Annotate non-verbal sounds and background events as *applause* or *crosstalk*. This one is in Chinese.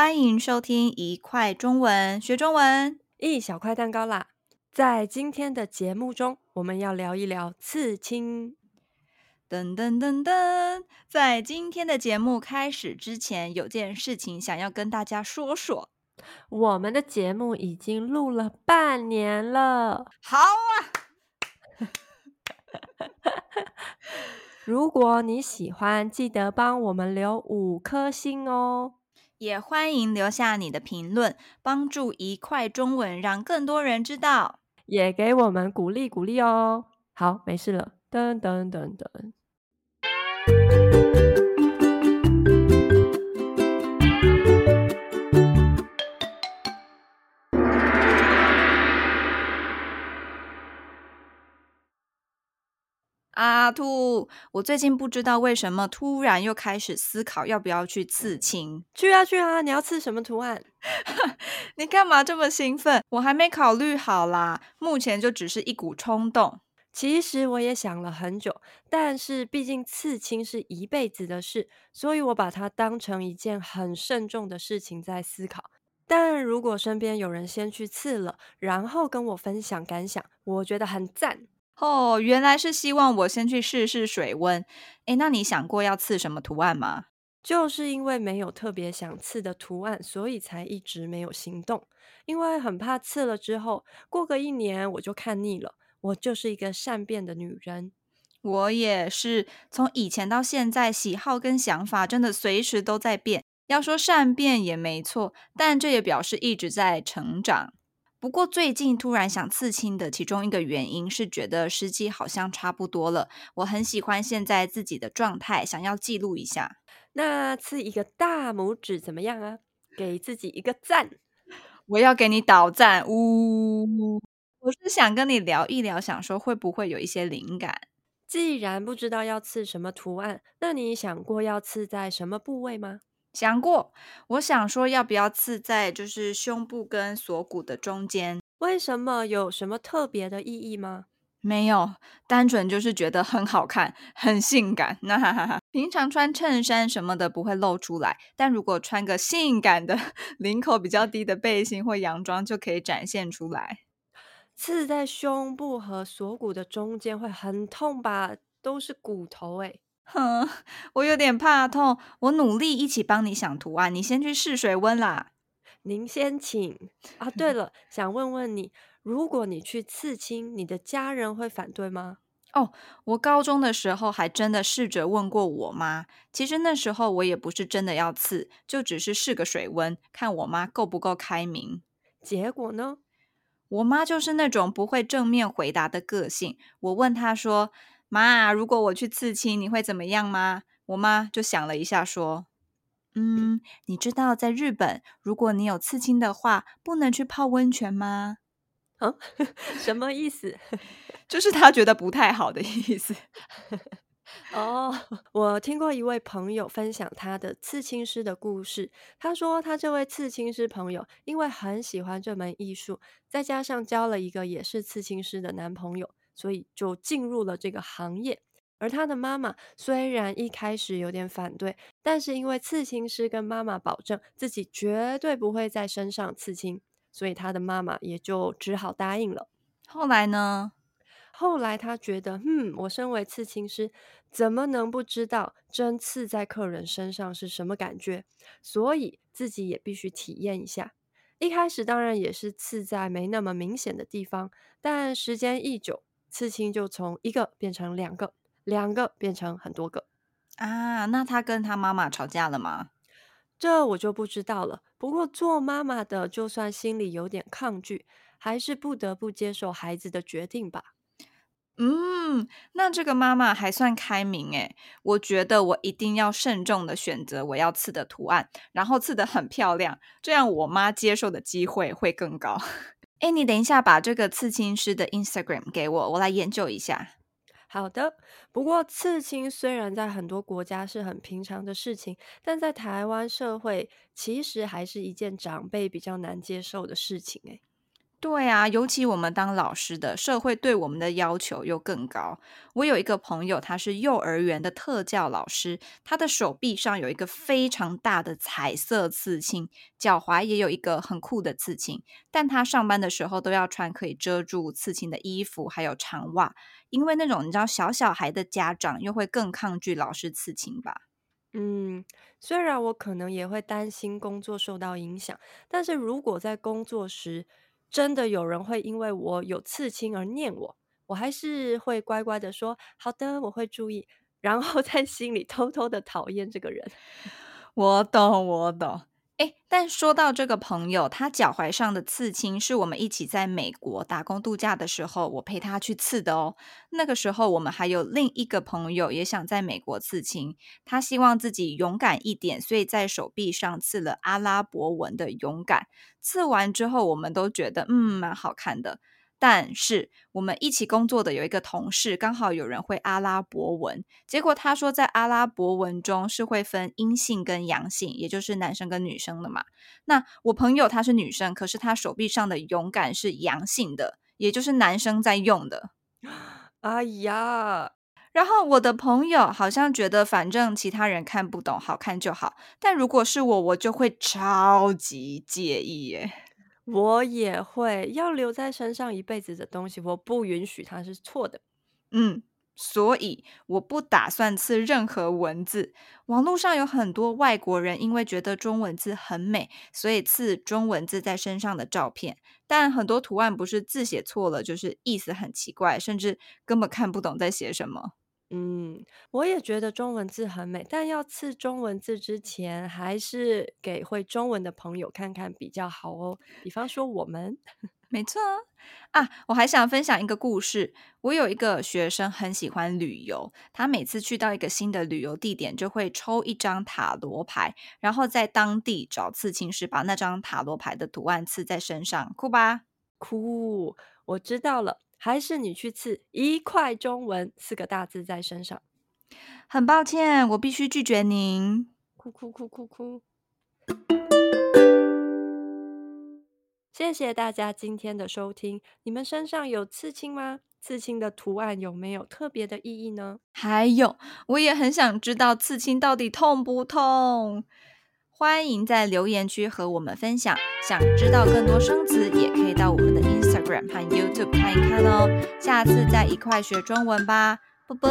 欢迎收听一块中文学中文，一小块蛋糕啦！在今天的节目中，我们要聊一聊刺青。噔噔噔噔，在今天的节目开始之前，有件事情想要跟大家说说。我们的节目已经录了半年了，好啊！*laughs* 如果你喜欢，记得帮我们留五颗星哦。也欢迎留下你的评论，帮助一块中文让更多人知道，也给我们鼓励鼓励哦。好，没事了，噔噔噔噔。兔，我最近不知道为什么突然又开始思考要不要去刺青。去啊去啊！你要刺什么图案？*laughs* 你干嘛这么兴奋？我还没考虑好啦，目前就只是一股冲动。其实我也想了很久，但是毕竟刺青是一辈子的事，所以我把它当成一件很慎重的事情在思考。但如果身边有人先去刺了，然后跟我分享感想，我觉得很赞。哦，原来是希望我先去试试水温。诶，那你想过要刺什么图案吗？就是因为没有特别想刺的图案，所以才一直没有行动。因为很怕刺了之后，过个一年我就看腻了。我就是一个善变的女人。我也是，从以前到现在，喜好跟想法真的随时都在变。要说善变也没错，但这也表示一直在成长。不过最近突然想刺青的其中一个原因是觉得时机好像差不多了。我很喜欢现在自己的状态，想要记录一下。那刺一个大拇指怎么样啊？给自己一个赞！我要给你倒赞！呜，我是想跟你聊一聊，想说会不会有一些灵感。既然不知道要刺什么图案，那你想过要刺在什么部位吗？想过，我想说要不要刺在就是胸部跟锁骨的中间？为什么？有什么特别的意义吗？没有，单纯就是觉得很好看，很性感。那哈哈哈，平常穿衬衫什么的不会露出来，但如果穿个性感的 *laughs* 领口比较低的背心或洋装，就可以展现出来。刺在胸部和锁骨的中间会很痛吧？都是骨头诶。哼，*laughs* 我有点怕痛。我努力一起帮你想图案，你先去试水温啦。您先请。啊，对了，想问问你，如果你去刺青，你的家人会反对吗？哦，我高中的时候还真的试着问过我妈。其实那时候我也不是真的要刺，就只是试个水温，看我妈够不够开明。结果呢？我妈就是那种不会正面回答的个性。我问她说，妈，如果我去刺青，你会怎么样吗？我妈就想了一下，说：“嗯，你知道在日本，如果你有刺青的话，不能去泡温泉吗？”啊，*laughs* 什么意思？*laughs* 就是他觉得不太好的意思。*laughs* 哦，我听过一位朋友分享他的刺青师的故事。他说，他这位刺青师朋友因为很喜欢这门艺术，再加上交了一个也是刺青师的男朋友。所以就进入了这个行业，而他的妈妈虽然一开始有点反对，但是因为刺青师跟妈妈保证自己绝对不会在身上刺青，所以他的妈妈也就只好答应了。后来呢？后来他觉得，嗯，我身为刺青师，怎么能不知道针刺在客人身上是什么感觉？所以自己也必须体验一下。一开始当然也是刺在没那么明显的地方，但时间一久，刺青就从一个变成两个，两个变成很多个啊！那他跟他妈妈吵架了吗？这我就不知道了。不过做妈妈的，就算心里有点抗拒，还是不得不接受孩子的决定吧。嗯，那这个妈妈还算开明诶。我觉得我一定要慎重的选择我要刺的图案，然后刺得很漂亮，这样我妈接受的机会会更高。哎，你等一下，把这个刺青师的 Instagram 给我，我来研究一下。好的。不过刺青虽然在很多国家是很平常的事情，但在台湾社会其实还是一件长辈比较难接受的事情。哎，对啊，尤其我们当老师的，社会对我们的要求又更高。我有一个朋友，他是幼儿园的特教老师，他的手臂上有一个非常大的彩色刺青，脚踝也有一个很酷的刺青。但他上班的时候都要穿可以遮住刺青的衣服，还有长袜，因为那种你知道小小孩的家长又会更抗拒老师刺青吧。嗯，虽然我可能也会担心工作受到影响，但是如果在工作时，真的有人会因为我有刺青而念我，我还是会乖乖的说好的，我会注意，*laughs* 然后在心里偷偷的讨厌这个人。我懂，我懂。诶，但说到这个朋友，他脚踝上的刺青是我们一起在美国打工度假的时候，我陪他去刺的哦。那个时候我们还有另一个朋友也想在美国刺青，他希望自己勇敢一点，所以在手臂上刺了阿拉伯文的勇敢。刺完之后，我们都觉得嗯，蛮好看的。但是我们一起工作的有一个同事，刚好有人会阿拉伯文，结果他说在阿拉伯文中是会分阴性跟阳性，也就是男生跟女生的嘛。那我朋友她是女生，可是她手臂上的勇敢是阳性的，也就是男生在用的。*gasps* 哎呀，然后我的朋友好像觉得反正其他人看不懂，好看就好，但如果是我，我就会超级介意耶。我也会要留在身上一辈子的东西，我不允许它是错的。嗯，所以我不打算刺任何文字。网络上有很多外国人因为觉得中文字很美，所以刺中文字在身上的照片。但很多图案不是字写错了，就是意思很奇怪，甚至根本看不懂在写什么。嗯，我也觉得中文字很美，但要刺中文字之前，还是给会中文的朋友看看比较好哦。比方说我们，没错啊。我还想分享一个故事。我有一个学生很喜欢旅游，他每次去到一个新的旅游地点，就会抽一张塔罗牌，然后在当地找刺青师把那张塔罗牌的图案刺在身上，酷吧？酷，我知道了。还是你去刺一块中文四个大字在身上？很抱歉，我必须拒绝您。哭哭哭哭哭！谢谢大家今天的收听。你们身上有刺青吗？刺青的图案有没有特别的意义呢？还有，我也很想知道刺青到底痛不痛。欢迎在留言区和我们分享。想知道更多生词，也可以到我们的 Instagram 和 YouTube 看一看哦。下次再一块学中文吧，啵啵。